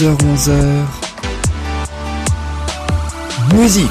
10h-11h Musique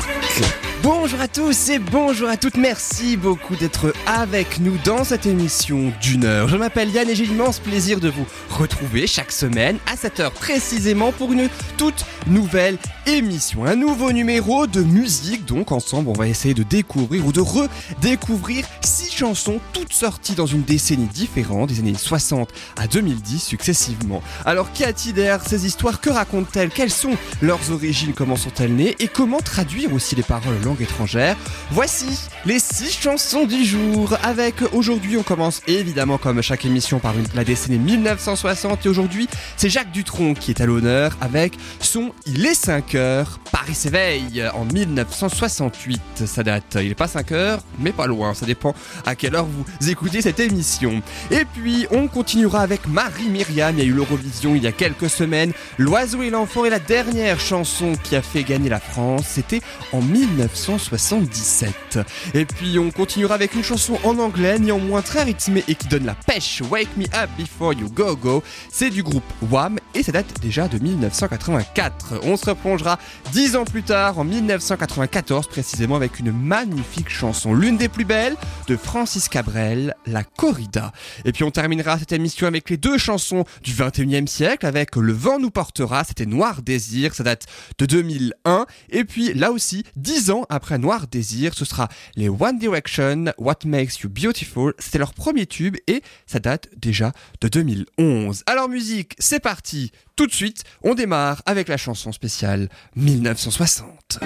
Bonjour à tous et bonjour à toutes, merci beaucoup d'être avec nous dans cette émission d'une heure. Je m'appelle Yann et j'ai l'immense plaisir de vous retrouver chaque semaine à cette heure précisément pour une toute nouvelle émission, un nouveau numéro de musique. Donc ensemble on va essayer de découvrir ou de redécouvrir six chansons toutes sorties dans une décennie différente, des années 60 à 2010 successivement. Alors qu'a-t-il derrière ces histoires? Que racontent-elles? Quelles sont leurs origines? Comment sont-elles nées? Et comment traduire aussi les paroles langue étrangère? Voici les six chansons du jour. Avec aujourd'hui, on commence évidemment comme chaque émission par la décennie 1960 et aujourd'hui, c'est Jacques Dutronc qui est à l'honneur avec son Il est 5 heures, Paris s'éveille en 1968. Ça date, il est pas 5 heures, mais pas loin, ça dépend à quelle heure vous écoutez cette émission. Et puis, on continuera avec Marie Myriam, il y a eu l'Eurovision il y a quelques semaines. L'oiseau et l'enfant est la dernière chanson qui a fait gagner la France, c'était en 1977. Et puis on continuera avec une chanson en anglais, néanmoins très rythmée et qui donne la pêche. Wake Me Up Before You Go Go. C'est du groupe Wham et ça date déjà de 1984. On se replongera dix ans plus tard, en 1994 précisément, avec une magnifique chanson, l'une des plus belles de Francis Cabrel, La Corrida. Et puis on terminera cette émission avec les deux chansons du 21e siècle, avec Le vent nous portera, c'était Noir Désir, ça date de 2001. Et puis là aussi, dix ans après Noir Désir, ce sera les One Direction, What Makes You Beautiful. C'était leur premier tube et ça date déjà de 2011. Alors musique, c'est parti. Tout de suite, on démarre avec la chanson spéciale 1960.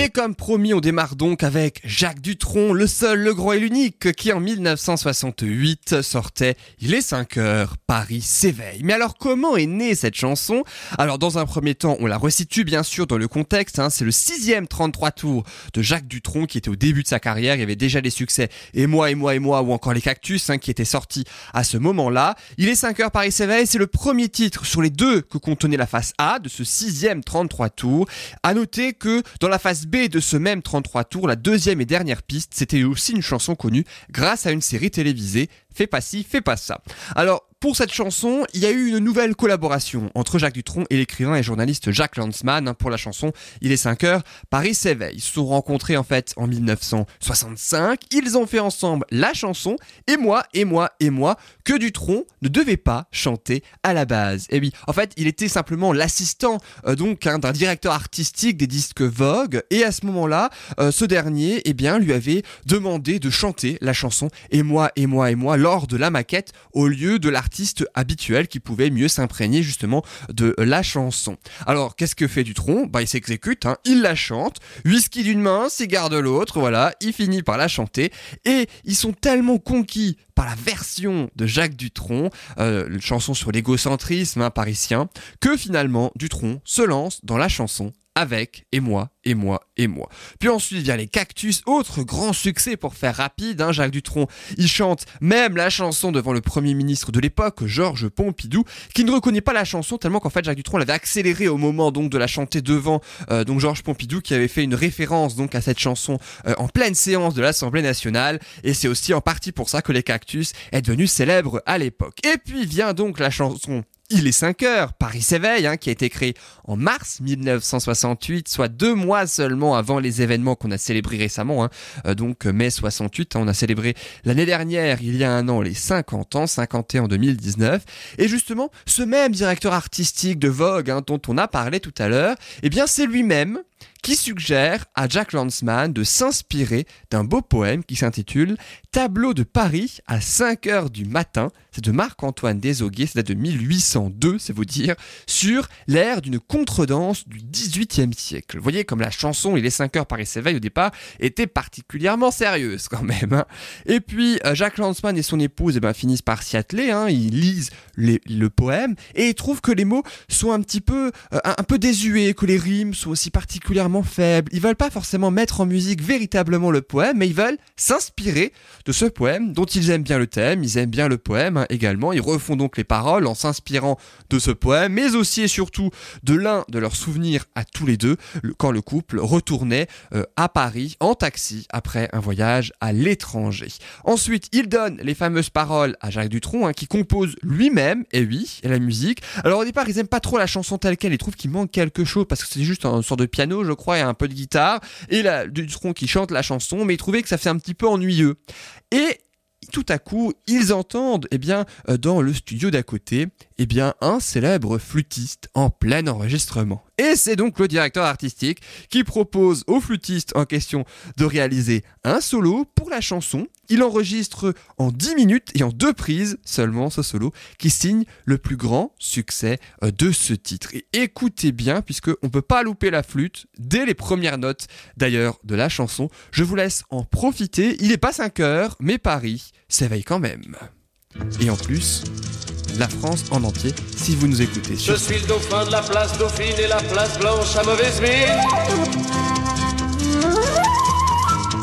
Et comme promis, on démarre donc avec Jacques Dutronc, le seul, le grand et l'unique, qui en 1968 sortait Il est 5 heures, Paris s'éveille. Mais alors comment est née cette chanson? Alors dans un premier temps, on la resitue bien sûr dans le contexte, hein, c'est le sixième 33 tours de Jacques Dutronc qui était au début de sa carrière, il y avait déjà des succès Et moi, et moi, et moi, ou encore Les Cactus, hein, qui étaient sortis à ce moment-là. Il est 5 heures, Paris s'éveille, c'est le premier titre sur les deux que contenait la face A de ce sixième 33 tours. À noter que dans la phase B de ce même 33 tours, la deuxième et dernière piste, c'était aussi une chanson connue grâce à une série télévisée, Fais pas ci, fais pas ça. Alors, pour cette chanson, il y a eu une nouvelle collaboration entre Jacques Dutronc et l'écrivain et journaliste Jacques Lanzmann hein, pour la chanson Il est 5 heures, Paris s'éveille. Ils se sont rencontrés en fait en 1965. Ils ont fait ensemble la chanson et moi, et moi, et moi, que Dutronc ne devait pas chanter à la base. Et oui, en fait, il était simplement l'assistant euh, donc hein, d'un directeur artistique des disques Vogue et à ce moment-là, euh, ce dernier, eh bien, lui avait demandé de chanter la chanson et moi, et moi, et moi lors de la maquette au lieu de l'artiste habituel qui pouvait mieux s'imprégner justement de la chanson. Alors, qu'est-ce que fait Dutronc Bah, il s'exécute, hein, il la chante, whisky d'une main, cigare de l'autre, voilà, il finit par la chanter. Et ils sont tellement conquis par la version de Jacques Dutronc, euh, une chanson sur l'égocentrisme hein, parisien, que finalement Dutronc se lance dans la chanson avec et moi et moi et moi. Puis ensuite vient les Cactus, autre grand succès pour faire rapide, hein, Jacques Dutronc. Il chante même la chanson devant le premier ministre de l'époque, Georges Pompidou, qui ne reconnaît pas la chanson tellement qu'en fait Jacques Dutronc l'avait accéléré au moment de la chanter devant euh, Georges Pompidou qui avait fait une référence donc à cette chanson euh, en pleine séance de l'Assemblée nationale et c'est aussi en partie pour ça que les Cactus est devenu célèbre à l'époque. Et puis vient donc la chanson il est 5 heures, Paris s'éveille, hein, qui a été créé en mars 1968, soit deux mois seulement avant les événements qu'on a célébrés récemment, hein, euh, donc euh, mai 68, hein, on a célébré l'année dernière, il y a un an, les 50 ans, 51 en 2019, et justement, ce même directeur artistique de Vogue, hein, dont on a parlé tout à l'heure, eh bien c'est lui-même qui suggère à Jack Lanzmann de s'inspirer d'un beau poème qui s'intitule Tableau de Paris à 5 heures du matin. De Marc-Antoine Desaguiers, c'est date de 1802, c'est vous dire, sur l'air d'une contredanse du 18e siècle. Vous voyez comme la chanson Il est 5 heures Paris s'éveille au départ était particulièrement sérieuse quand même. hein. Et puis euh, Jacques Lanzmann et son épouse eh ben, finissent par s'y atteler, hein. ils lisent le poème et ils trouvent que les mots sont un petit peu, euh, un peu désuets, que les rimes sont aussi particulièrement faibles. Ils veulent pas forcément mettre en musique véritablement le poème, mais ils veulent s'inspirer de ce poème dont ils aiment bien le thème, ils aiment bien le poème, hein, également. Ils refont donc les paroles en s'inspirant de ce poème, mais aussi et surtout de l'un de leurs souvenirs à tous les deux, quand le couple retournait euh, à Paris en taxi après un voyage à l'étranger. Ensuite, il donne les fameuses paroles à Jacques Dutronc, hein, qui compose lui-même, et oui, la musique. Alors au départ, ils aiment pas trop la chanson telle qu'elle, ils trouvent qu'il manque quelque chose, parce que c'est juste un sort de piano, je crois, et un peu de guitare, et là, Dutronc qui chante la chanson, mais ils trouvaient que ça fait un petit peu ennuyeux. Et tout à coup, ils entendent, eh bien, euh, dans le studio d'à côté, eh un célèbre flûtiste en plein enregistrement. Et c'est donc le directeur artistique qui propose au flûtiste en question de réaliser un solo pour la chanson. Il enregistre en 10 minutes et en deux prises seulement ce solo qui signe le plus grand succès euh, de ce titre. Et écoutez bien puisque on peut pas louper la flûte dès les premières notes d'ailleurs de la chanson. Je vous laisse en profiter. Il n'est pas 5 heures, mais Paris s'éveille quand même. Et en plus, la France en entier, si vous nous écoutez. Je suis le dauphin de la place Dauphine et la place Blanche à mauvaise mine.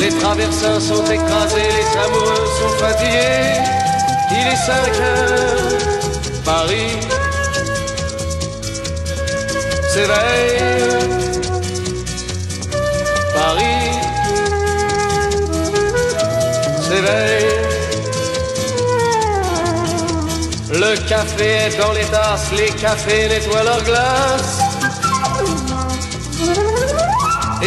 Les traversins sont écrasés, les amoureux sont fatigués. Il est 5 heures, Paris s'éveille. Paris s'éveille. Le café est dans les tasses, les cafés nettoient leurs glaces.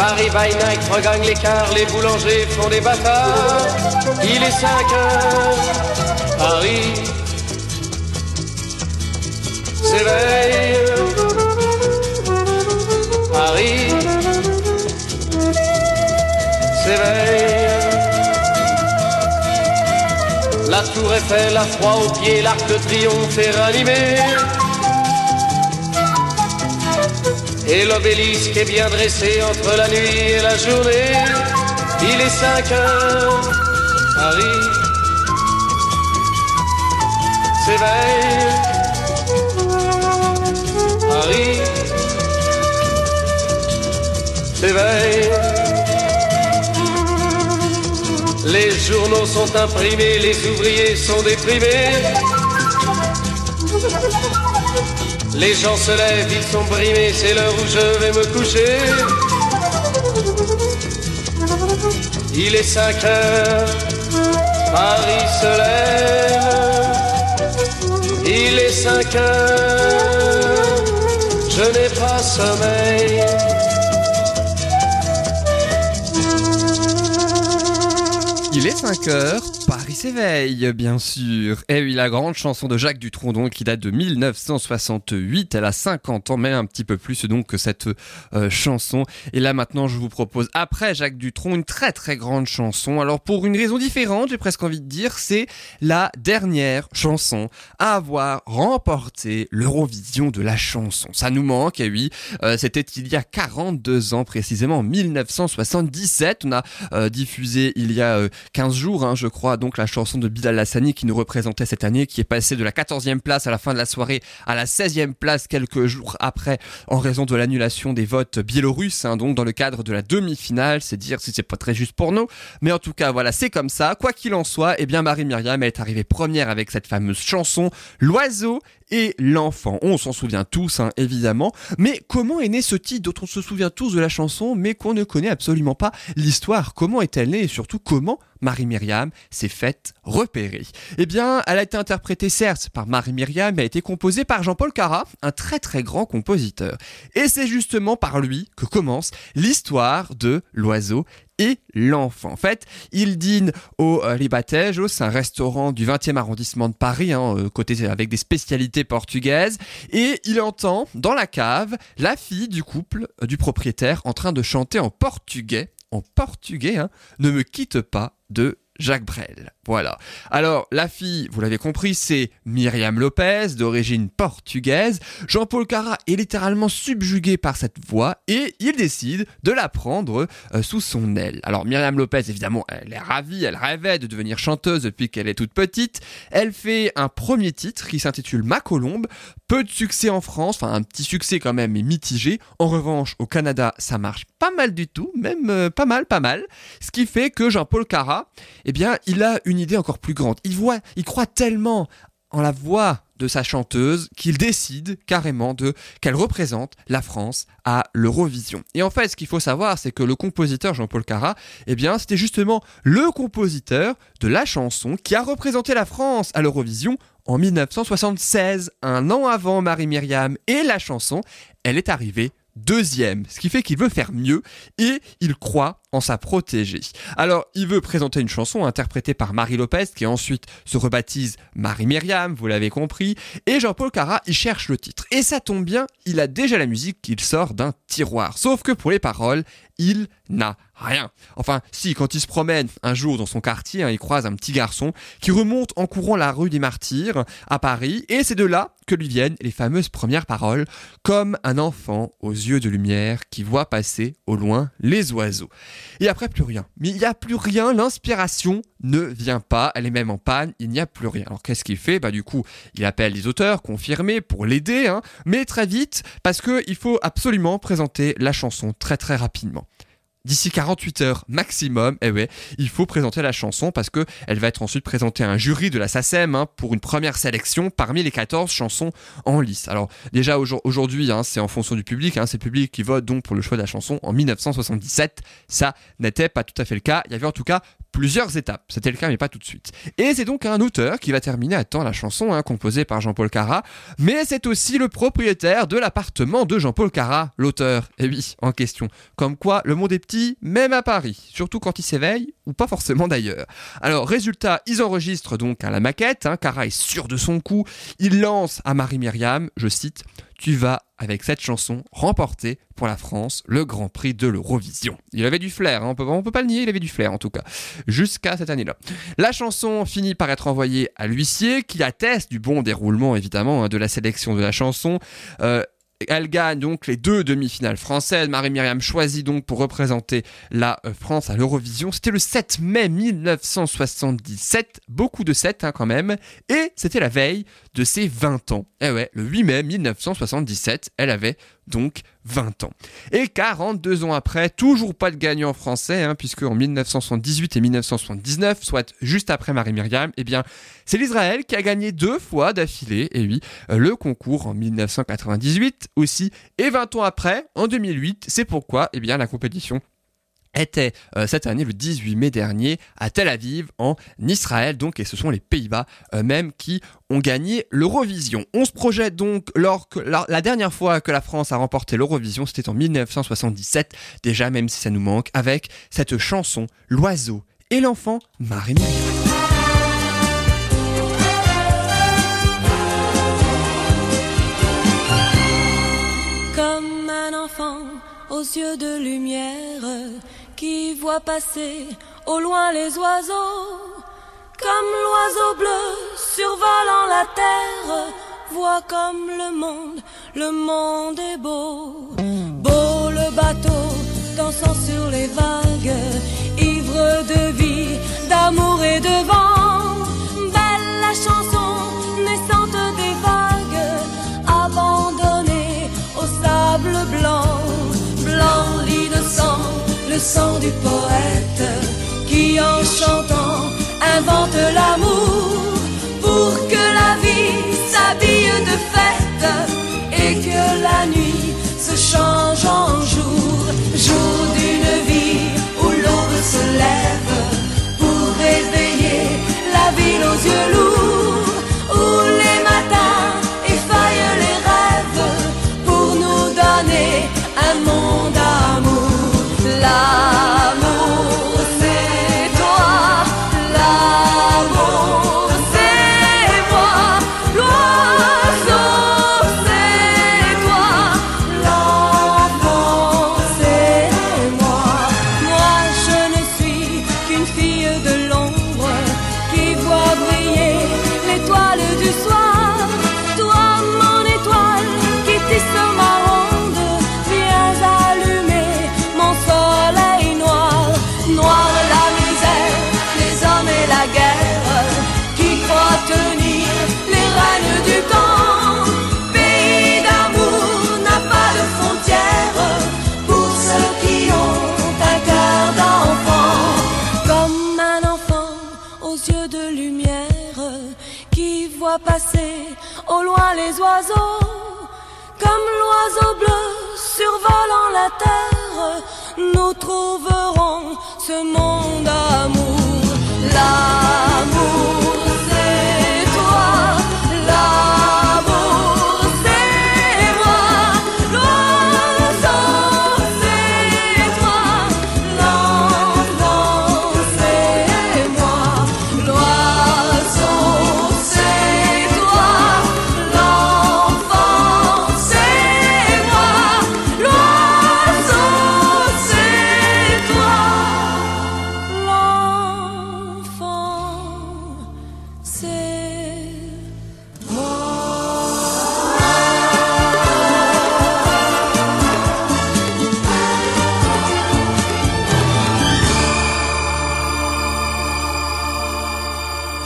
Paris by night regagne l'écart, les boulangers font des bâtards. Il est 5 heures, Paris s'éveille. Paris s'éveille. La tour Eiffel a froid aux pieds, l'arc de triomphe est ranimé. Et l'obélisque est bien dressé entre la nuit et la journée. Il est 5 heures, Paris s'éveille. Paris s'éveille. Les journaux sont imprimés, les ouvriers sont déprimés. Les gens se lèvent, ils sont brimés, c'est l'heure où je vais me coucher. Il est 5 heures, Paris se lève. Il est 5 heures, je n'ai pas sommeil. Il est 5 heures, Paris s'éveille, bien sûr. Et oui, la grande chanson de Jacques Dutronc, qui date de 1968. Elle a 50 ans, même un petit peu plus, donc, que cette euh, chanson. Et là, maintenant, je vous propose, après Jacques Dutronc, une très très grande chanson. Alors, pour une raison différente, j'ai presque envie de dire, c'est la dernière chanson à avoir remporté l'Eurovision de la chanson. Ça nous manque, et oui. Euh, C'était il y a 42 ans, précisément, en 1977. On a euh, diffusé il y a 15 jours, hein, je crois, donc la chanson de Bilal Hassani qui nous représentait cette année, qui est passée de la 14e place à la fin de la soirée à la 16e place quelques jours après en raison de l'annulation des votes biélorusses, hein, donc dans le cadre de la demi-finale, c'est dire si c'est pas très juste pour nous, mais en tout cas voilà, c'est comme ça. Quoi qu'il en soit, eh bien Marie-Myriam est arrivée première avec cette fameuse chanson, L'oiseau et l'enfant. On s'en souvient tous, hein, évidemment. Mais comment est né ce titre dont on se souvient tous de la chanson, mais qu'on ne connaît absolument pas l'histoire? Comment est-elle née? Et surtout comment Marie-Myriam s'est faite repérer? Eh bien, elle a été interprétée certes par Marie-Myriam, mais a été composée par Jean-Paul Cara, un très très grand compositeur. Et c'est justement par lui que commence l'histoire de l'oiseau et l'enfant. En fait, il dîne au euh, c'est un restaurant du 20e arrondissement de Paris, hein, euh, côté avec des spécialités portugaises, et il entend dans la cave la fille du couple euh, du propriétaire en train de chanter en portugais en portugais, hein, Ne me quitte pas de Jacques Brel. Voilà. Alors, la fille, vous l'avez compris, c'est Myriam Lopez, d'origine portugaise. Jean-Paul Cara est littéralement subjugué par cette voix et il décide de la prendre euh, sous son aile. Alors, Myriam Lopez, évidemment, elle est ravie, elle rêvait de devenir chanteuse depuis qu'elle est toute petite. Elle fait un premier titre qui s'intitule Ma Colombe. Peu de succès en France, enfin un petit succès quand même, mais mitigé. En revanche, au Canada, ça marche pas mal du tout, même euh, pas mal, pas mal. Ce qui fait que Jean-Paul Cara, eh bien, il a une idée encore plus grande. Il voit, il croit tellement en la voix de sa chanteuse qu'il décide carrément de qu'elle représente la France à l'Eurovision. Et en fait, ce qu'il faut savoir, c'est que le compositeur Jean-Paul Cara, eh bien, c'était justement le compositeur de la chanson qui a représenté la France à l'Eurovision en 1976, un an avant Marie-Myriam et la chanson, elle est arrivée deuxième, ce qui fait qu'il veut faire mieux et il croit en sa protégée. Alors, il veut présenter une chanson interprétée par Marie Lopez qui ensuite se rebaptise Marie Myriam, vous l'avez compris, et Jean-Paul Cara il cherche le titre. Et ça tombe bien, il a déjà la musique qu'il sort d'un tiroir. Sauf que pour les paroles, il n'a rien. Enfin, si, quand il se promène un jour dans son quartier, hein, il croise un petit garçon qui remonte en courant la rue des Martyrs à Paris, et c'est de là que lui viennent les fameuses premières paroles, comme un enfant aux yeux de lumière qui voit passer au loin les oiseaux. Et après, plus rien. Mais il n'y a plus rien, l'inspiration ne vient pas, elle est même en panne, il n'y a plus rien. Alors qu'est-ce qu'il fait? Bah du coup, il appelle les auteurs confirmés pour l'aider, hein, mais très vite, parce qu'il faut absolument présenter la chanson très très rapidement d'ici 48 heures maximum, eh ouais, il faut présenter la chanson parce que elle va être ensuite présentée à un jury de la SACEM hein, pour une première sélection parmi les 14 chansons en lice. Alors déjà aujourd'hui, hein, c'est en fonction du public, hein, c'est le public qui vote donc pour le choix de la chanson. En 1977, ça n'était pas tout à fait le cas. Il y avait en tout cas plusieurs étapes. C'était le cas, mais pas tout de suite. Et c'est donc un auteur qui va terminer à temps la chanson, hein, composée par Jean-Paul Cara, mais c'est aussi le propriétaire de l'appartement de Jean-Paul Cara, l'auteur. Et oui, en question. Comme quoi, le monde est petit, même à Paris, surtout quand il s'éveille, pas forcément d'ailleurs. Alors, résultat, ils enregistrent donc à la maquette, hein, Cara est sûr de son coup, il lance à Marie-Myriam, je cite, tu vas, avec cette chanson, remporter pour la France le Grand Prix de l'Eurovision. Il avait du flair, hein, on peut, peut pas le nier, il avait du flair en tout cas, jusqu'à cette année-là. La chanson finit par être envoyée à l'huissier, qui atteste du bon déroulement évidemment hein, de la sélection de la chanson. Euh, elle gagne donc les deux demi-finales françaises. Marie-Myriam choisit donc pour représenter la euh, France à l'Eurovision. C'était le 7 mai 1977, beaucoup de 7 hein, quand même, et c'était la veille de ses 20 ans. Eh ouais, le 8 mai 1977, elle avait donc 20 ans. Et 42 ans après, toujours pas de gagnant français, hein, puisque en 1978 et 1979, soit juste après Marie-Myriam, eh bien, c'est l'Israël qui a gagné deux fois d'affilée, et oui, le concours en 1998 aussi, et 20 ans après, en 2008, c'est pourquoi, eh bien, la compétition était euh, cette année le 18 mai dernier à Tel Aviv en Israël donc et ce sont les Pays-Bas eux-mêmes qui ont gagné l'Eurovision. On se projette donc lors que la, dernière fois que la France a remporté l'Eurovision, c'était en 1977 déjà même si ça nous manque avec cette chanson L'oiseau et l'enfant marie Comme un enfant aux yeux de lumière qui voit passer au loin les oiseaux, comme l'oiseau bleu survolant la terre, voit comme le monde, le monde est beau. Beau le bateau dansant sur les vagues, ivre de vie, d'amour et de vent. Belle la chanson sang du poète qui en chantant invente l'amour pour que la vie s'habille de s'arrête et que la nuit se change en jour, jour d'une vie où l'aube se lève pour réveiller la ville aux yeux lourds,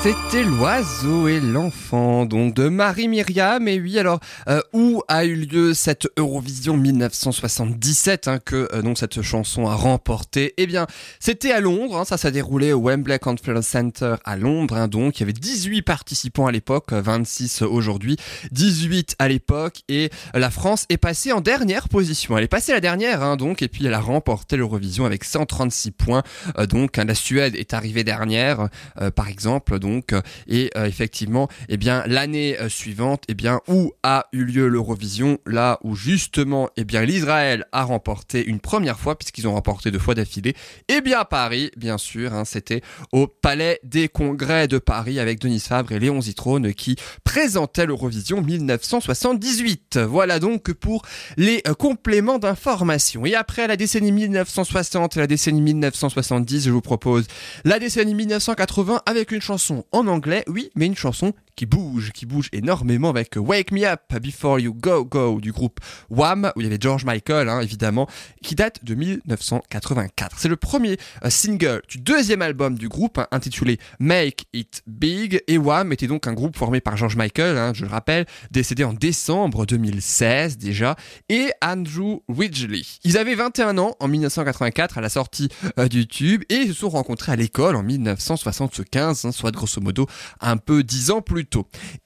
C'était l'oiseau et l'enfant, donc de Marie Myriam. Et oui, alors euh, où a eu lieu cette Eurovision 1977 hein, que euh, donc cette chanson a remporté? Eh bien, c'était à Londres. hein, ça s'est déroulé au Wembley Conference Center à Londres. hein, donc, il y avait 18 participants à l'époque, euh, 26 aujourd'hui, 18 à l'époque, et la France est passée en dernière position. Elle est passée la dernière, donc, et puis elle a remporté l'Eurovision avec 136 points. Euh, donc, la Suède est arrivée dernière, par exemple, donc, euh, et euh, effectivement, eh bien, l'année euh, suivante, eh bien, où a eu lieu l'Eurovision, là où justement, eh bien, l'Israël a remporté une première fois, puisqu'ils ont remporté deux fois d'affilée, eh bien, à Paris, bien sûr, hein, c'était au Palais des Congrès de Paris avec Denis Fabre et Léon Zitrone qui présentaient l'Eurovision 1978. Voilà donc pour les compléments d'information. Et après la décennie 1960 et la décennie 1970, je vous propose la décennie 1980 avec une chanson en anglais, oui, mais une chanson qui bouge, qui bouge énormément avec Wake Me Up Before You Go Go du groupe Wham, où il y avait George Michael, hein, évidemment, qui date de 1984. C'est le premier euh, single du deuxième album du groupe, hein, intitulé Make It Big, et Wham était donc un groupe formé par George Michael, hein, je le rappelle, décédé en décembre 2016 déjà, et Andrew Ridgeley. Ils avaient 21 ans en 1984 à la sortie euh, du tube, et ils se sont rencontrés à l'école en 1975, hein, soit grosso modo un peu 10 ans plus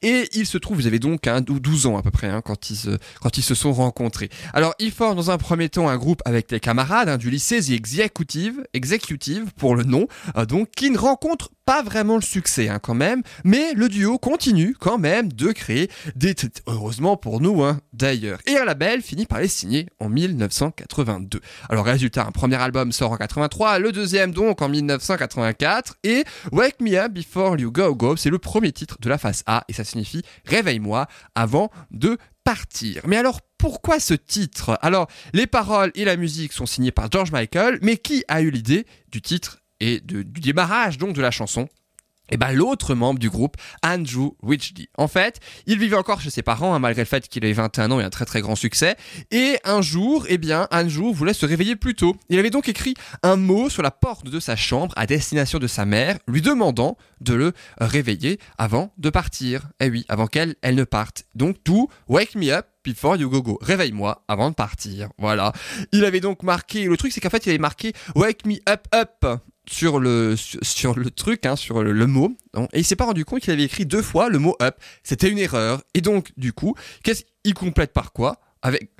Et il se trouve, vous avez donc hein, 12 ans à peu près hein, quand, ils se, quand ils se sont rencontrés. Alors ils forment dans un premier temps un groupe avec les camarades hein, du lycée The Executive, pour le nom, euh, donc qui ne rencontre pas vraiment le succès hein, quand même, mais le duo continue quand même de créer des t- heureusement pour nous hein, d'ailleurs. Et un label finit par les signer en 1982. Alors résultat, un premier album sort en 83, le deuxième donc en 1984 et Wake Me Up Before You Go Go, c'est le premier titre de la face A et ça signifie réveille-moi avant de partir. Mais alors pourquoi ce titre? Alors les paroles et la musique sont signées par George Michael, mais qui a eu l'idée du titre et du démarrage donc de la chanson et ben l'autre membre du groupe, Andrew Ridgeley. En fait, il vivait encore chez ses parents, hein, malgré le fait qu'il avait 21 ans et un très très grand succès. Et un jour, eh bien, Andrew voulait se réveiller plus tôt. Il avait donc écrit un mot sur la porte de sa chambre à destination de sa mère, lui demandant de le réveiller avant de partir. Eh oui, avant qu'elle, elle ne parte. Donc tout, wake me up before you go go. Réveille-moi avant de partir. Voilà. Il avait donc marqué, le truc c'est qu'en fait il avait marqué wake me up up sur le, sur le truc, hein, sur le, mot, et il s'est pas rendu compte qu'il avait écrit deux fois le mot up. C'était une erreur. Et donc, du coup, qu'est-ce qu'il complète par quoi? Avec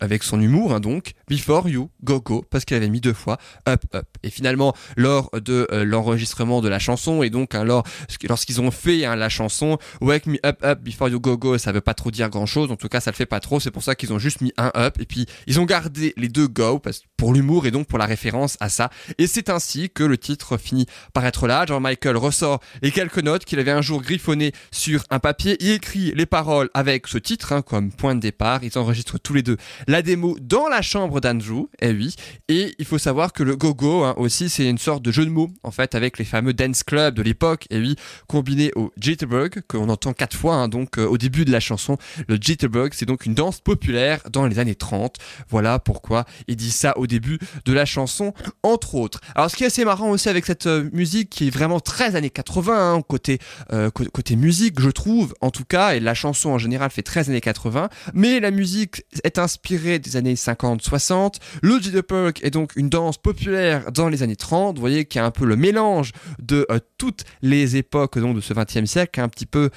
avec son humour hein, donc, Before You Go Go, parce qu'il avait mis deux fois Up Up. Et finalement, lors de euh, l'enregistrement de la chanson, et donc hein, lorsqu'ils ont fait hein, la chanson Wake Me Up Up Before You Go Go, ça veut pas trop dire grand chose, en tout cas ça le fait pas trop, c'est pour ça qu'ils ont juste mis un Up, et puis ils ont gardé les deux Go parce, pour l'humour et donc pour la référence à ça. Et c'est ainsi que le titre finit par être là. Jean Michael ressort les quelques notes qu'il avait un jour griffonnées sur un papier, il écrit les paroles avec ce titre comme point de départ, ils enregistrent tous les deux la démo dans la chambre d'Andrew, eh oui. Et il faut savoir que le go-go hein, aussi, c'est une sorte de jeu de mots en fait avec les fameux dance clubs de l'époque, eh oui, combiné au jitterbug qu'on entend quatre fois hein, donc euh, au début de la chanson. Le jitterbug, c'est donc une danse populaire dans les années 30. Voilà pourquoi il dit ça au début de la chanson, entre autres. Alors ce qui est assez marrant aussi avec cette euh, musique qui est vraiment très années 80 hein, côté euh, côté musique, je trouve en tout cas, et la chanson en général fait très années 80, mais la musique est inspirée des années 50-60. Le Jitterbug est donc une danse populaire dans les années 30. Vous voyez qu'il y a un peu le mélange de euh, toutes les époques donc, de ce 20e siècle, un petit peu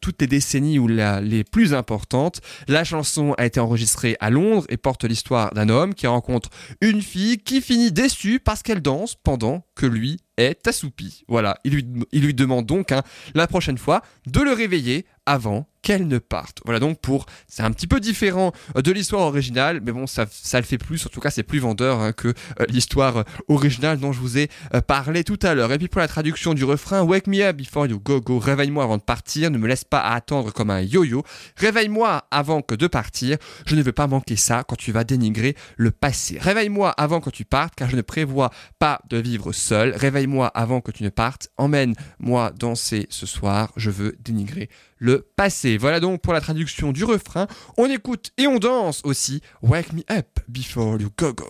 toutes les décennies ou les plus importantes. La chanson a été enregistrée à Londres et porte l'histoire d'un homme qui rencontre une fille qui finit déçue parce qu'elle danse pendant que lui est assoupi. Voilà, il lui, demande donc hein, la prochaine fois de le réveiller avant qu'elle ne parte. Voilà donc pour, c'est un petit peu différent euh, de l'histoire originale, mais bon, ça, le fait plus, en tout cas c'est plus vendeur hein, que euh, l'histoire euh, originale dont je vous ai parlé tout à l'heure. Et puis pour la traduction du refrain, Wake me up before you go go, réveille-moi avant de partir, ne me laisse pas attendre comme un yo-yo, réveille-moi avant que de partir, je ne veux pas manquer ça quand tu vas dénigrer le passé. Réveille-moi avant que tu partes, car je ne prévois pas de vivre seul, réveille-moi avant que tu ne partes, emmène-moi danser ce soir, je veux dénigrer le passé. Voilà donc pour la traduction du refrain. On écoute et on danse aussi Wake Me Up Before You Go Go.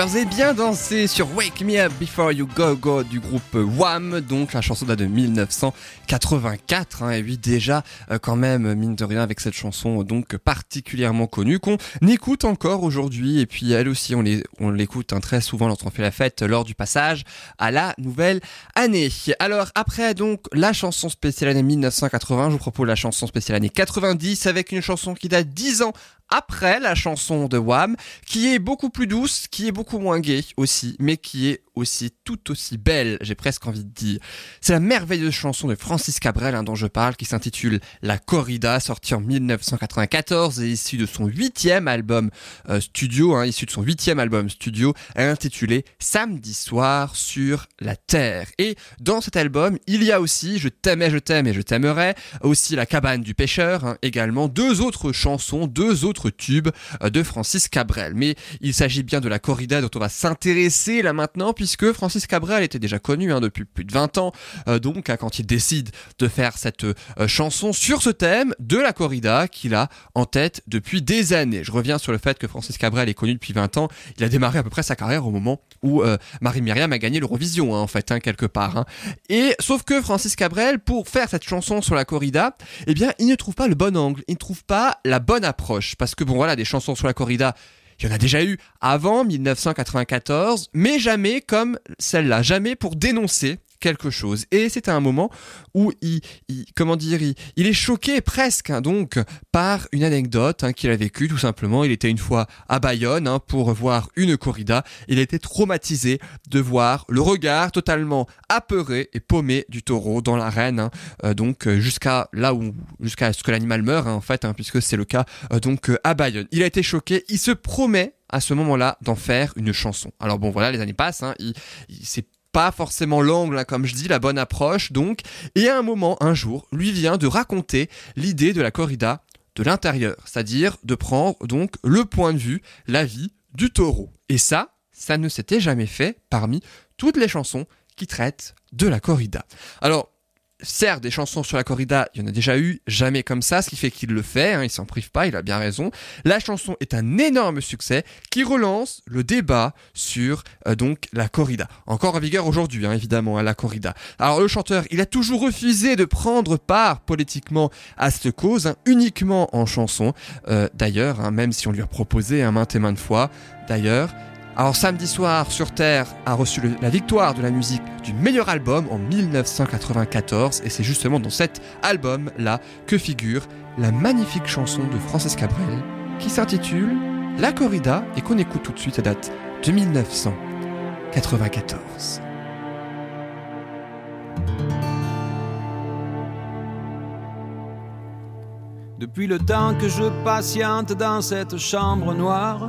Avez bien dansé sur Wake Me Up Before You Go Go du groupe Wham. Donc, la chanson date de 1984. Hein, et oui, déjà, euh, quand même, mine de rien, avec cette chanson donc particulièrement connue qu'on écoute encore aujourd'hui. Et puis, elle aussi, on l'écoute hein, très souvent lorsqu'on fait la fête lors du passage à la nouvelle année. Alors, après donc la chanson spéciale année 1980, je vous propose la chanson spéciale année 90 avec une chanson qui date 10 ans après la chanson de Wham, qui est beaucoup plus douce, qui est beaucoup moins gay aussi, mais qui est aussi tout aussi belle, j'ai presque envie de dire. C'est la merveilleuse chanson de Francis Cabrel hein, dont je parle, qui s'intitule La Corrida, sortie en 1994 et issue de son huitième album euh, studio, hein, issu de son huitième album studio, intitulé Samedi soir sur la Terre. Et dans cet album, il y a aussi Je t'aimais, je t'aime et je t'aimerai, aussi La cabane du pêcheur, hein, également deux autres chansons, deux autres tubes euh, de Francis Cabrel. Mais il s'agit bien de La Corrida dont on va s'intéresser là maintenant, puisque puisque Francis Cabrel était déjà connu hein, depuis plus de 20 ans, euh, donc hein, quand il décide de faire cette euh, chanson sur ce thème de la corrida qu'il a en tête depuis des années. Je reviens sur le fait que Francis Cabrel est connu depuis 20 ans, il a démarré à peu près sa carrière au moment où euh, Marie-Myriam a gagné l'Eurovision, hein, en fait, quelque part. Et sauf que Francis Cabrel, pour faire cette chanson sur la corrida, eh bien, il ne trouve pas le bon angle, il ne trouve pas la bonne approche, parce que bon voilà, des chansons sur la corrida, il y en a déjà eu avant 1994, mais jamais comme celle-là, jamais pour dénoncer quelque chose. Et c'était un moment où il, comment dire, il, est choqué presque hein, donc par une anecdote hein, qu'il a vécue tout simplement. Il était une fois à Bayonne hein, pour voir une corrida. Il été traumatisé de voir le regard totalement apeuré et paumé du taureau dans l'arène, euh, donc jusqu'à là où jusqu'à ce que l'animal meure en fait, puisque c'est le cas euh, donc euh, à Bayonne. Il a été choqué. Il se promet à ce moment-là d'en faire une chanson. Alors bon voilà, les années passent, il c'est pas forcément l'angle, hein, comme je dis, la bonne approche donc. Et à un moment, un jour, lui vient de raconter l'idée de la corrida de l'intérieur, c'est-à-dire de prendre donc le point de vue, la vie du taureau. Et ça, ça ne s'était jamais fait parmi toutes les chansons qui traitent de la corrida. Alors, certes, des chansons sur la corrida, il y en a déjà eu, jamais comme ça, ce qui fait qu'il le fait, hein, il s'en prive pas, il a bien raison. La chanson est un énorme succès qui relance le débat sur euh, donc la corrida. Encore en vigueur aujourd'hui, hein, évidemment, à la corrida. Alors le chanteur, il a toujours refusé de prendre part politiquement à cette cause, hein, uniquement en chanson. Euh, d'ailleurs, même si on lui a proposé maintes et maintes fois. D'ailleurs, alors samedi soir sur Terre a reçu la victoire de la musique du meilleur album en 1994 et c'est justement dans cet album là que figure la magnifique chanson de Francis Cabrel qui s'intitule La Corrida et qu'on écoute tout de suite à date de 1994. Depuis le temps que je patiente dans cette chambre noire,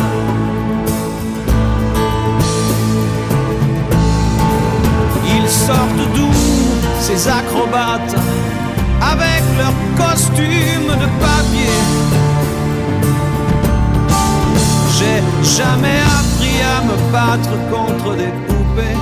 Ces acrobates avec leurs costumes de papier. J'ai jamais appris à me battre contre des poupées.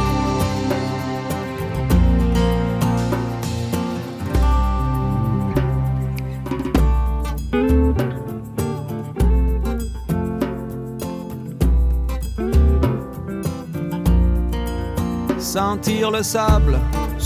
Sentir le sable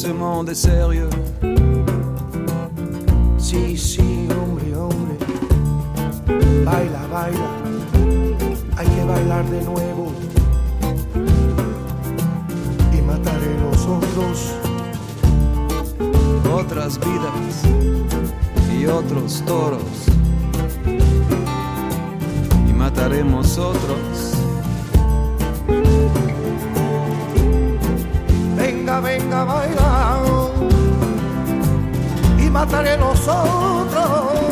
Ce monde est sérieux Sí, sí, hombre, hombre. Baila, baila. Hay que bailar de nuevo. Y mataré los otros. Otras vidas y otros toros. Y mataremos otros. Venga, venga, baila. Y mataré los otros.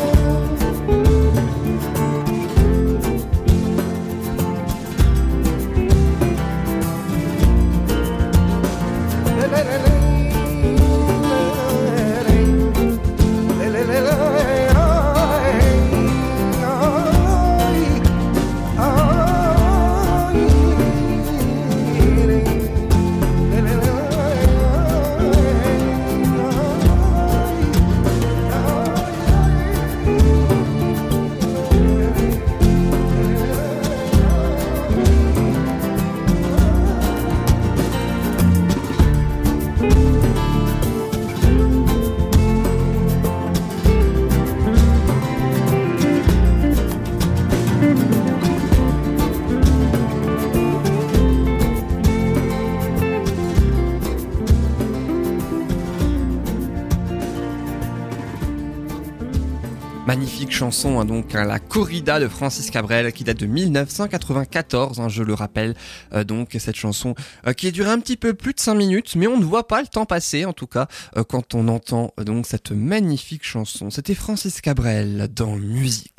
Chanson, hein, donc la corrida de Francis Cabrel qui date de 1994, hein, je le rappelle. Euh, donc cette chanson euh, qui a duré un petit peu plus de 5 minutes, mais on ne voit pas le temps passer en tout cas euh, quand on entend donc cette magnifique chanson. C'était Francis Cabrel dans Musique.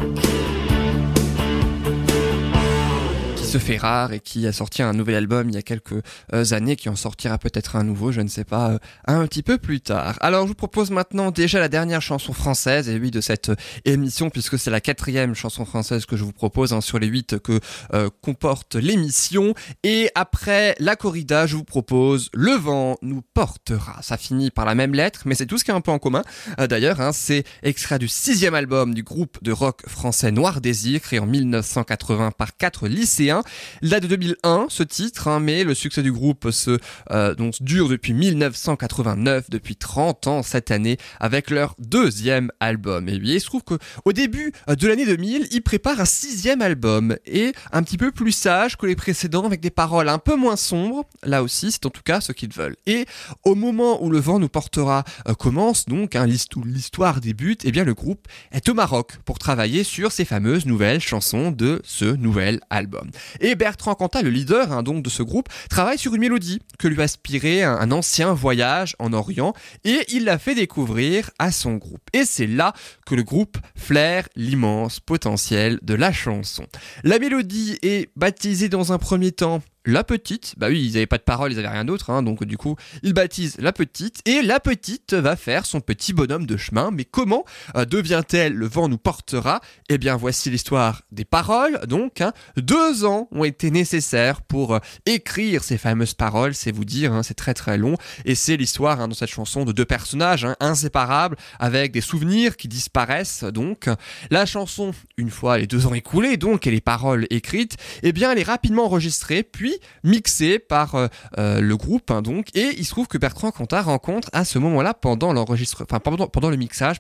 Se fait rare et qui a sorti un nouvel album il y a quelques euh, années, qui en sortira peut-être un nouveau, je ne sais pas, euh, un petit peu plus tard. Alors je vous propose maintenant déjà la dernière chanson française, et oui de cette euh, émission, puisque c'est la quatrième chanson française que je vous propose hein, sur les huit que euh, comporte l'émission. Et après la corrida, je vous propose Le vent nous portera. Ça finit par la même lettre, mais c'est tout ce qui est un peu en commun. D'ailleurs, hein, c'est extrait du sixième album du groupe de rock français Noir Désir, créé en 1980 par quatre lycéens. Il date de 2001, ce titre, hein, mais le succès du groupe se euh, dure depuis 1989, depuis 30 ans cette année, avec leur deuxième album. Et oui, il se trouve que au début euh, de l'année 2000, ils préparent un sixième album et un petit peu plus sage que les précédents, avec des paroles un peu moins sombres. Là aussi, c'est en tout cas ce qu'ils veulent. Et au moment où le vent nous portera euh, commence, donc hein, l'histoire débute, eh bien le groupe est au Maroc pour travailler sur ces fameuses nouvelles chansons de ce nouvel album. Et Bertrand Cantat, le leader hein, donc de ce groupe, travaille sur une mélodie que lui a inspiré un, un ancien voyage en Orient et il l'a fait découvrir à son groupe. Et c'est là que le groupe flaire l'immense potentiel de la chanson. La mélodie est baptisée dans un premier temps la petite. Bah oui, ils n'avaient pas de parole, ils n'avaient rien d'autre, hein, donc du coup, ils baptisent la petite et la petite va faire son petit bonhomme de chemin. Mais comment euh, devient-elle Le vent nous portera? Eh bien, voici l'histoire des paroles. Donc, hein. deux ans ont été nécessaires pour euh, écrire ces fameuses paroles. C'est vous dire, hein, c'est très très long et c'est l'histoire dans cette chanson de deux personnages inséparables avec des souvenirs qui disparaissent. Donc, la chanson, une fois les deux ans écoulés, donc et les paroles écrites, eh bien, elle est rapidement enregistrée puis mixée par euh, euh, le groupe. Hein, donc, et il se trouve que Bertrand Cantat rencontre à ce moment-là, pendant le mixage,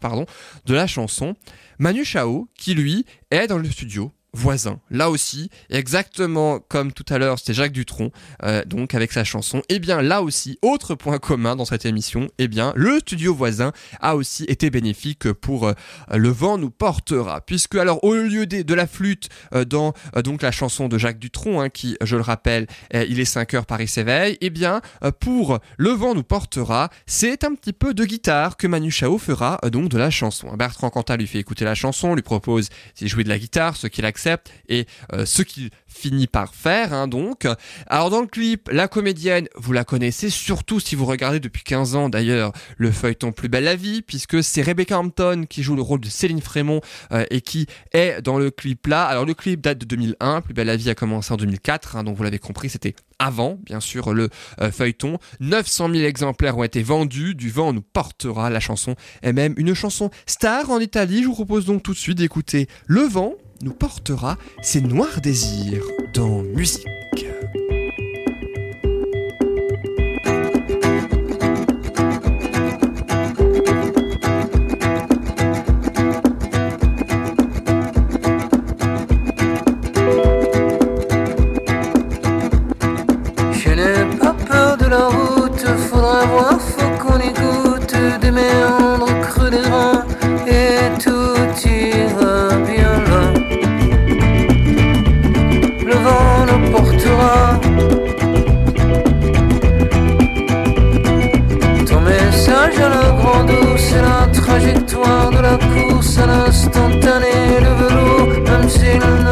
de la chanson, Manu Chao, qui lui est dans le studio voisin. Là aussi, exactement comme tout à l'heure, c'était Jacques Dutronc, euh, donc avec sa chanson. Et eh bien là aussi, autre point commun dans cette émission, et eh bien le studio voisin a aussi été bénéfique pour euh, Le vent nous portera, puisque alors au lieu de, de la flûte euh, dans donc la chanson de Jacques Dutronc, hein, qui je le rappelle, il est 5 heures Paris s'éveille, et eh bien pour Le vent nous portera, c'est un petit peu de guitare que Manu Chao fera donc de la chanson. Bertrand Cantat lui fait écouter la chanson, lui propose de jouer de la guitare, ce qu'il accepte et euh, ce qu'il finit par faire hein, donc. Alors dans le clip, la comédienne, vous la connaissez surtout si vous regardez depuis 15 ans d'ailleurs le feuilleton Plus belle la vie puisque c'est Rebecca Hampton qui joue le rôle de Céline Frémont euh, et qui est dans le clip là. Alors le clip date de 2001, Plus belle la vie a commencé en 2004 hein, donc vous l'avez compris c'était avant, bien sûr, le euh, feuilleton. 900 000 exemplaires ont été vendus, du vent nous portera, la chanson est même une chanson star en Italie. Je vous propose donc tout de suite d'écouter Le vent nous portera ses noirs désirs dans musique. Je n'ai pas peur de la route, faudra voir, trajectoire de la course à l'instantané, le velours, même s'il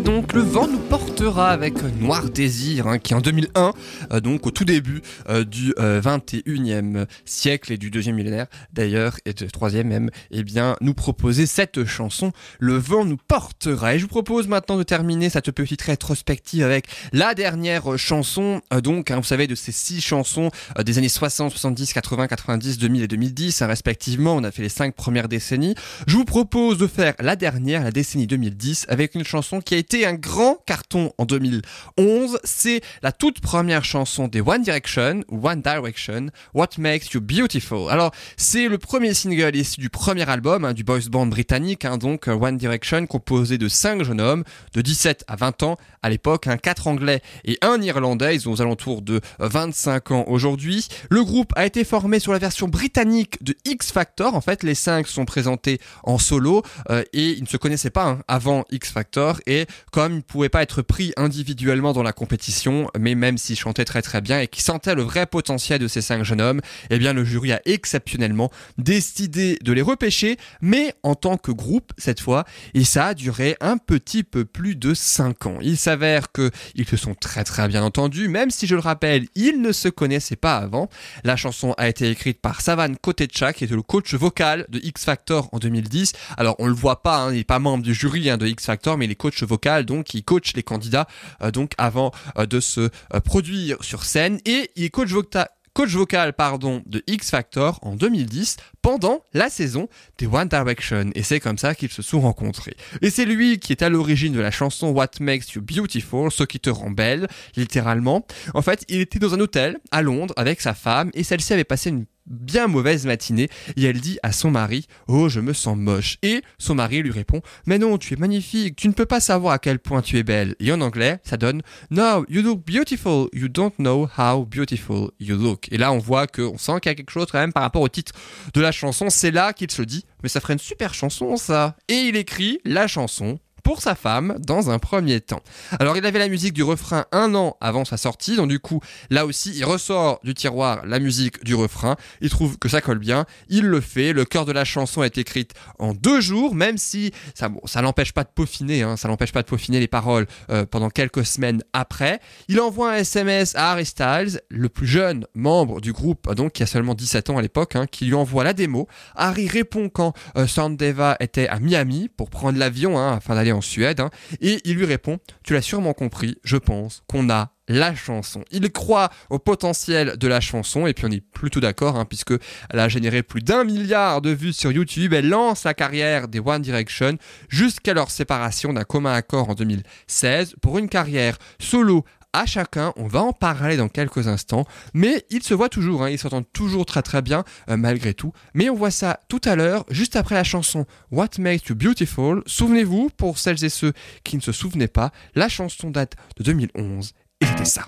donc Le vent nous portera avec Noir Désir, hein, qui en 2001, euh, donc au tout début euh, du 21e euh, siècle et du deuxième millénaire d'ailleurs, et du troisième même, eh bien, nous proposait cette chanson Le vent nous portera. Et je vous propose maintenant de terminer cette petite rétrospective avec la dernière chanson, donc, hein, vous savez, de ces six chansons des années 60, 70, 80, 90, 2000 et 2010, hein, respectivement. On a fait les cinq premières décennies. Je vous propose de faire la dernière, la décennie 2010, avec une chanson qui a été un grand carton en 2011. C'est la toute première chanson des One Direction, One Direction, What Makes You Beautiful. Alors, c'est le premier single issu du premier album hein, du boys band britannique, hein, donc One Direction, composé de cinq jeunes hommes de 17 à 20 ans à l'époque, un 4 anglais et un irlandais, ils ont aux alentours de 25 ans aujourd'hui. Le groupe a été formé sur la version britannique de X Factor. En fait, les cinq sont présentés en solo euh, et ils ne se connaissaient pas hein, avant X Factor et comme ils ne pouvaient pas être pris individuellement dans la compétition, mais même s'ils chantaient très très bien et qu'ils sentaient le vrai potentiel de ces cinq jeunes hommes, eh bien le jury a exceptionnellement décidé de les repêcher, mais en tant que groupe cette fois, et ça a duré un petit peu plus de 5 ans. Il s'avère que ils se sont très très bien entendus, même si je le rappelle, ils ne se connaissaient pas avant. La chanson a été écrite par Savan Kotecha, qui était le coach vocal de X Factor en 2010. Alors on le voit pas, hein, il n'est pas membre du jury hein, de X Factor, mais il est coach vocal, donc il coach les candidats euh, donc avant euh, de se euh, produire sur scène et il est coach vocal coach vocal pardon, de X Factor en 2010 pendant la saison des One Direction et c'est comme ça qu'ils se sont rencontrés. Et c'est lui qui est à l'origine de la chanson What Makes You Beautiful, ce qui te rend belle, littéralement. En fait, il était dans un hôtel à Londres avec sa femme et celle-ci avait passé une bien mauvaise matinée et elle dit à son mari Oh, je me sens moche. Et son mari lui répond Mais non, tu es magnifique, tu ne peux pas savoir à quel point tu es belle. Et en anglais, ça donne No, you look beautiful, you don't know how beautiful you look. Et là, on voit qu'on sent qu'il y a quelque chose quand même par rapport au titre de la chanson. C'est là qu'il se dit Mais ça ferait une super chanson, ça. Et il écrit la chanson pour sa femme dans un premier temps. Alors il avait la musique du refrain un an avant sa sortie, donc du coup là aussi il ressort du tiroir la musique du refrain, il trouve que ça colle bien, il le fait, le cœur de la chanson est écrite en deux jours, même si ça, bon, ça l'empêche pas de peaufiner, hein, ça l'empêche pas de peaufiner les paroles euh, pendant quelques semaines après. Il envoie un SMS à Harry Styles, le plus jeune membre du groupe, donc qui a seulement 17 ans à l'époque, hein, qui lui envoie la démo. Harry répond quand euh, Sandeva était à Miami pour prendre l'avion hein, afin d'aller en Suède, hein, et il lui répond Tu l'as sûrement compris, je pense qu'on a la chanson. Il croit au potentiel de la chanson et puis on est plutôt d'accord hein, puisque elle a généré plus d'un milliard de vues sur YouTube. Elle lance la carrière des One Direction jusqu'à leur séparation d'un commun accord en 2016 pour une carrière solo à chacun. On va en parler dans quelques instants. Mais ils se voient toujours, hein, ils s'entendent toujours très très bien euh, malgré tout. Mais on voit ça tout à l'heure, juste après la chanson What Makes You Beautiful. Souvenez-vous, pour celles et ceux qui ne se souvenaient pas, la chanson date de 2011 et c'était ça.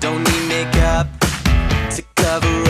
Don't need makeup to cover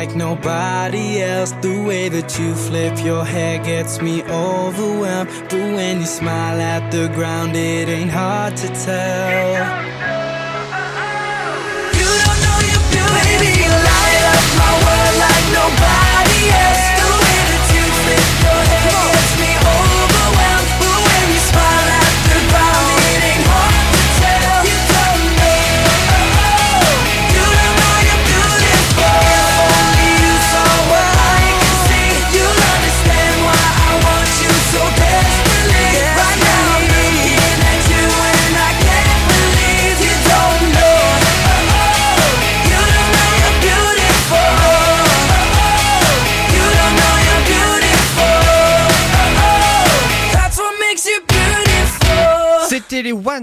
like nobody else. The way that you flip your hair gets me overwhelmed. But when you smile at the ground, it ain't hard to tell. You don't know you're beautiful. Baby, you light up my world like nobody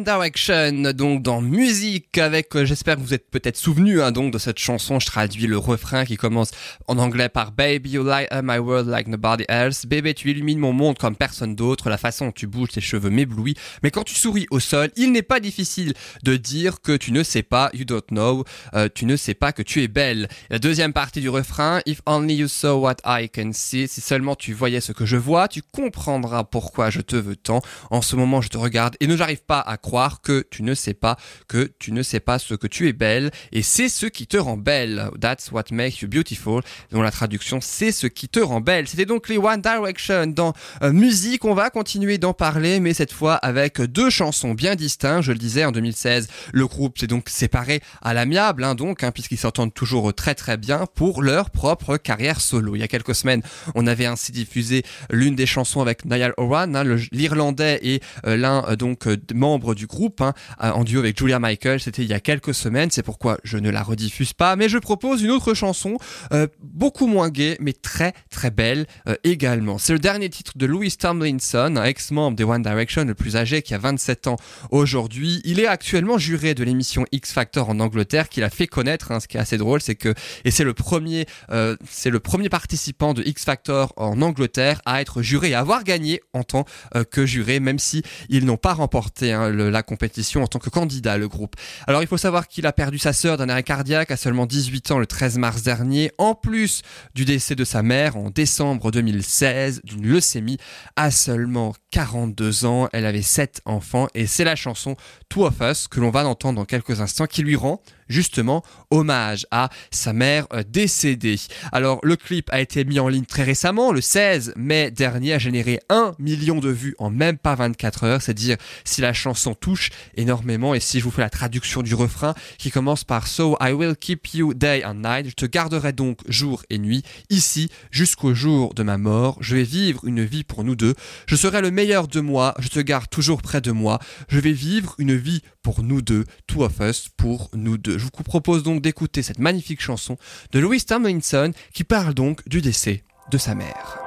Direction, donc dans musique, avec, euh, j'espère que vous êtes peut-être souvenu hein, donc de cette chanson. Je traduis le refrain qui commence en anglais par Baby, you light up my world like nobody else. Bébé, tu illumines mon monde comme personne d'autre. La façon dont tu bouges tes cheveux m'éblouit. Mais quand tu souris au sol, il n'est pas difficile de dire que tu ne sais pas, you don't know, euh, tu ne sais pas que tu es belle. La deuxième partie du refrain, if only you saw what I can see. Si seulement tu voyais ce que je vois, tu comprendras pourquoi je te veux tant. En ce moment, je te regarde et ne j'arrive pas à croire que tu ne sais pas que tu ne sais pas ce que tu es belle et c'est ce qui te rend belle. That's what makes you beautiful. Dont la traduction, c'est ce qui te rend belle. C'était donc les One Direction dans euh, musique. On va continuer d'en parler, mais cette fois avec deux chansons bien distinctes. Je le disais, en 2016, le groupe s'est donc séparé à l'amiable, hein, donc, hein, puisqu'ils s'entendent toujours très très bien pour leur propre carrière solo. Il y a quelques semaines, on avait ainsi diffusé l'une des chansons avec Niall Horan, hein, l'Irlandais et euh, l'un euh, donc euh, membre du groupe, hein, en duo avec Julia Michael. C'était il y a quelques semaines, c'est pourquoi je ne la rediffuse pas, mais je propose une autre chanson euh, beaucoup moins gay, mais très très belle euh, également. C'est le dernier titre de Louis Tomlinson, un ex-membre des One Direction, le plus âgé, qui a 27 ans aujourd'hui. Il est actuellement juré de l'émission X Factor en Angleterre, qu'il a fait connaître. hein. Ce qui est assez drôle, c'est que et c'est le premier, euh, c'est le premier participant de X Factor en Angleterre à être juré et avoir gagné en tant que juré, même si ils n'ont pas remporté hein, le- la compétition en tant que candidat, le groupe. Alors il faut savoir qu'il a perdu sa sœur d'un arrêt cardiaque à seulement 18 ans le 13 mars dernier, en plus du décès de sa mère en décembre 2016 d'une leucémie à seulement 42 ans. Elle avait 7 enfants et c'est la chanson Two of Us que l'on va entendre dans quelques instants qui lui rend justement hommage à sa mère euh, décédée. Alors le clip a été mis en ligne très récemment, le 16 mai dernier, a généré 1 million de vues en même pas 24 heures, c'est dire si la chanson touche énormément et si je vous fais la traduction du refrain qui commence par So I will keep you day and night, je te garderai donc jour et nuit, ici jusqu'au jour de ma mort, je vais vivre une vie pour nous deux, je serai le meilleur de moi, je te garde toujours près de moi, je vais vivre une vie pour nous deux, two of us pour nous deux. Je vous propose donc d'écouter cette magnifique chanson de Louis Tomlinson qui parle donc du décès de sa mère.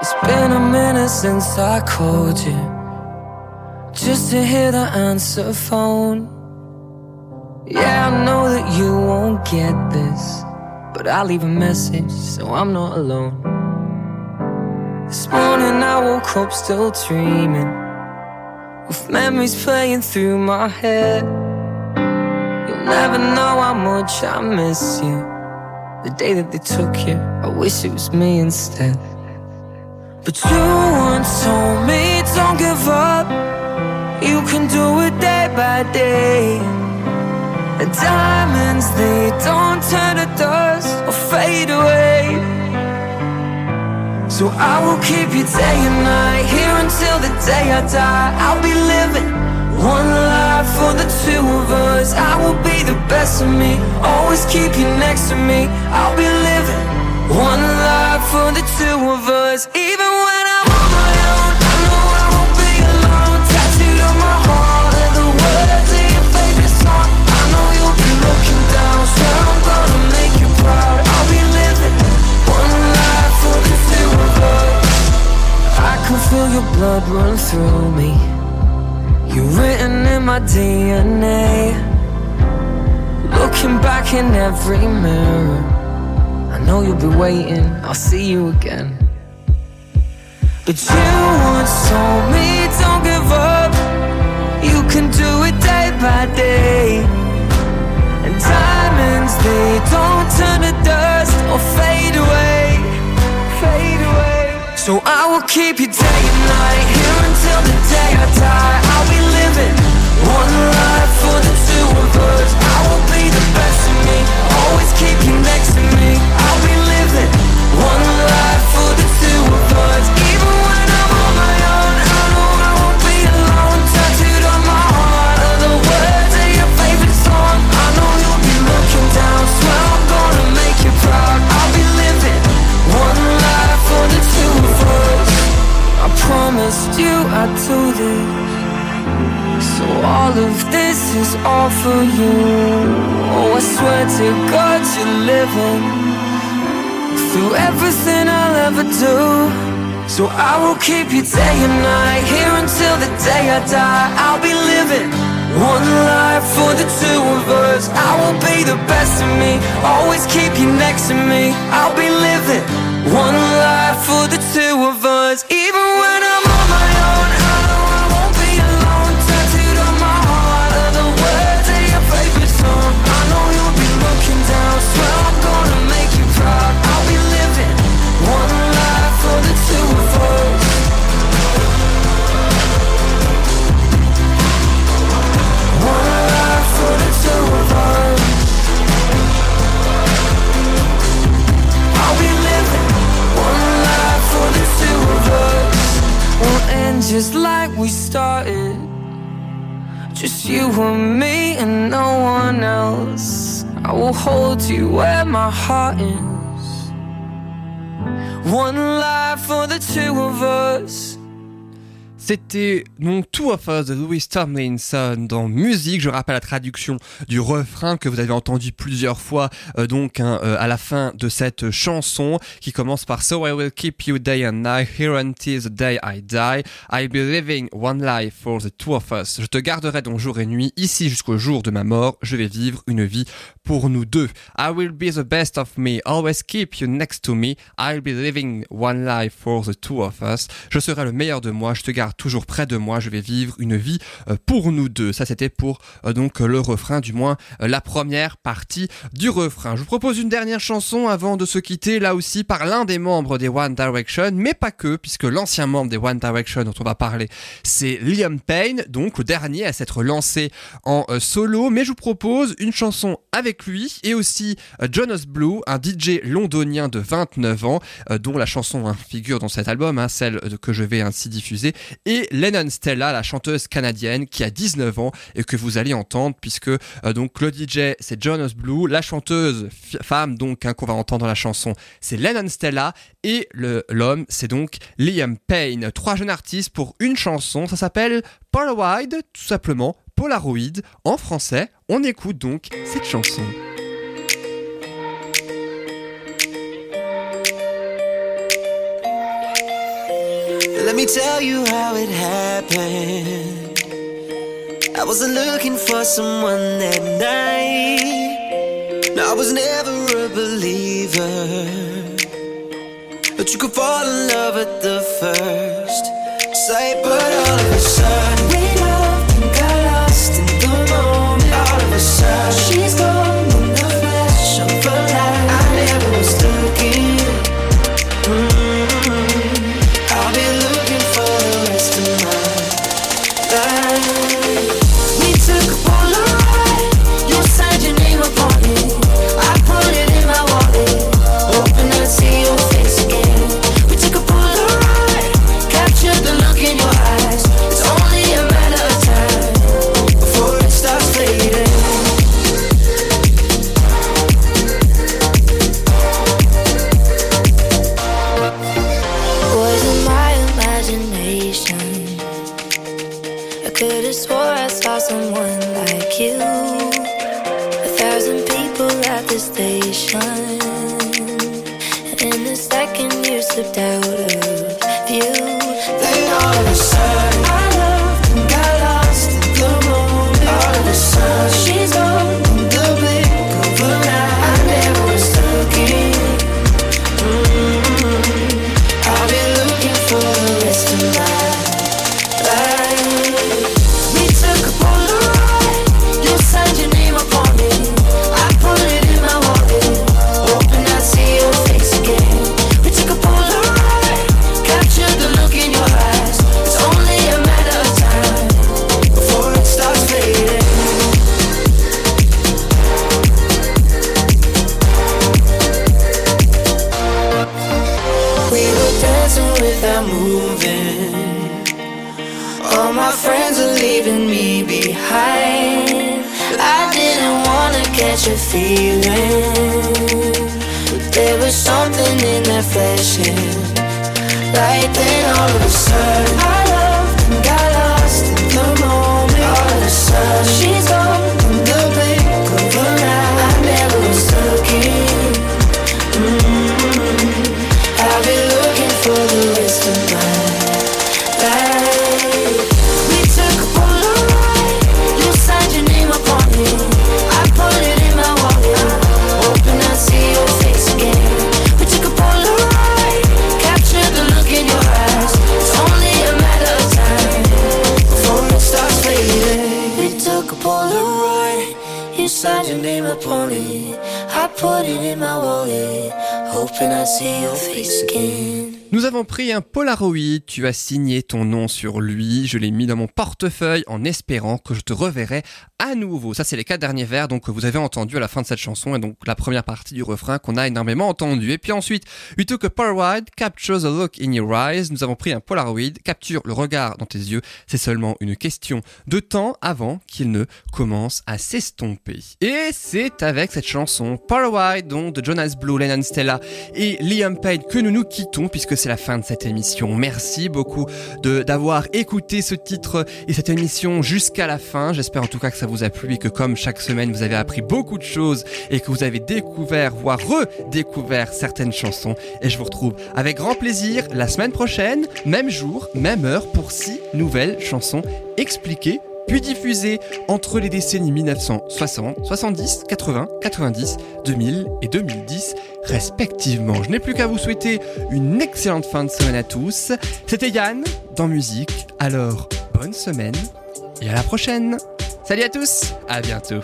It's been a minute since I called you just to hear the answer phone. Yeah, I know that you won't get this, but I'll leave a message so I'm not alone. This morning I woke up still dreaming, with memories playing through my head. Never know how much I miss you. The day that they took you, I wish it was me instead. But you once told me don't give up. You can do it day by day. And diamonds, they don't turn to dust or fade away. So I will keep you day and night, here until the day I die. I'll be living one life for the two of us. I will be the best of me, always keep you next to me. I'll be living one life for the two of us, even when I'm on my own. I know I won't be alone. Tattooed on my heart are the words of your favorite song. I know you'll be looking down, swear I'm gonna make you proud. I'll be living one life for the two of us. I can feel your blood run through me. You're written in my DNA. Looking back in every mirror. I know you'll be waiting, I'll see you again. But you once told me don't give up. You can do it day by day. And diamonds, they don't turn to dust or fade away, fade away. So I will keep you day and night here until the day I die. I'll be living one life for the two of us. I will be the best of me, always keep you next to me. I'll be living one life for the two of us. Promised you I'd do this. So all of this is all for you. Oh, I swear to God you're living through everything I'll ever do. So I will keep you day and night here until the day I die. I'll be living one life for the two of us. I will be the best of me, always keep you next to me. I'll be living one life for the two of us, even when I'm just like we started. Just you and me and no one else. I will hold you where my heart is. One life for the two of us. C'était donc Two of Us de Louis Tomlinson dans musique. Je rappelle la traduction du refrain que vous avez entendu plusieurs fois euh, donc hein, euh, à la fin de cette chanson qui commence par So I will keep you day and night here until the day I die. I'll be living one life for the two of us. Je te garderai donc jour et nuit ici jusqu'au jour de ma mort. Je vais vivre une vie pour nous deux. I will be the best of me. Always keep you next to me. I'll be living one life for the two of us. Je serai le meilleur de moi. Je te garde toujours près de moi. Je vais vivre une vie euh, pour nous deux. Ça, c'était pour euh, donc le refrain, du moins euh, la première partie du refrain. Je vous propose une dernière chanson avant de se quitter, là aussi par l'un des membres des One Direction, mais pas que, puisque l'ancien membre des One Direction dont on va parler, c'est Liam Payne, donc le dernier à s'être lancé en solo. Mais je vous propose une chanson avec lui. Et aussi euh, Jonas Blue, un DJ londonien de 29 ans, euh, dont la chanson hein, figure dans cet album, hein, celle que je vais ainsi diffuser, et Lennon Stella, la chanteuse canadienne qui a 19 ans et que vous allez entendre puisque euh, donc le DJ c'est Jonas Blue, la chanteuse femme donc hein, qu'on va entendre dans la chanson c'est Lennon Stella. Et l'homme c'est donc Liam Payne. Trois jeunes artistes pour une chanson, ça s'appelle Polaroid tout simplement. Polaroid en français, on écoute donc cette chanson. Let me tell you how it happened. I wasn't looking for someone that night. I was never a believer. But you could fall in love at the first sight. But all of a sudden, could have swore I saw someone like you. A thousand people at the station. And in a second, you slipped out feeling. There was something in that flashing. Then, all of a sudden, I loved and got lost in the moment. All of a sudden, it in my wallet, hoping I'd see your face again. Nous avons pris un Polaroid, tu as signé ton nom sur lui, je l'ai mis dans mon portefeuille en espérant que je te reverrai à nouveau. Ça c'est les quatre derniers vers donc que vous avez entendu à la fin de cette chanson et donc la première partie du refrain qu'on a énormément entendu. Et puis ensuite, we took a Polaroid, capture the look in your eyes. Nous avons pris un Polaroid, capture le regard dans tes yeux. C'est seulement une question de temps avant qu'il ne commence à s'estomper. Et c'est avec cette chanson Polaroid donc de Jonas Blue, Lennon Stella et Liam Payne que nous nous quittons puisque c'est la fin de cette émission. Merci beaucoup d'avoir écouté ce titre et cette émission jusqu'à la fin. J'espère en tout cas que ça vous a plu et que comme chaque semaine vous avez appris beaucoup de choses et que vous avez découvert, voire redécouvert certaines chansons. Et je vous retrouve avec grand plaisir la semaine prochaine, même jour, même heure pour six nouvelles chansons expliquées puis diffusées entre les décennies 1960, 70, 80, 90, 2000 et 2010 respectivement. Je n'ai plus qu'à vous souhaiter une excellente fin de semaine à tous. C'était Yann dans Musique, alors bonne semaine et à la prochaine. Salut à tous, à bientôt.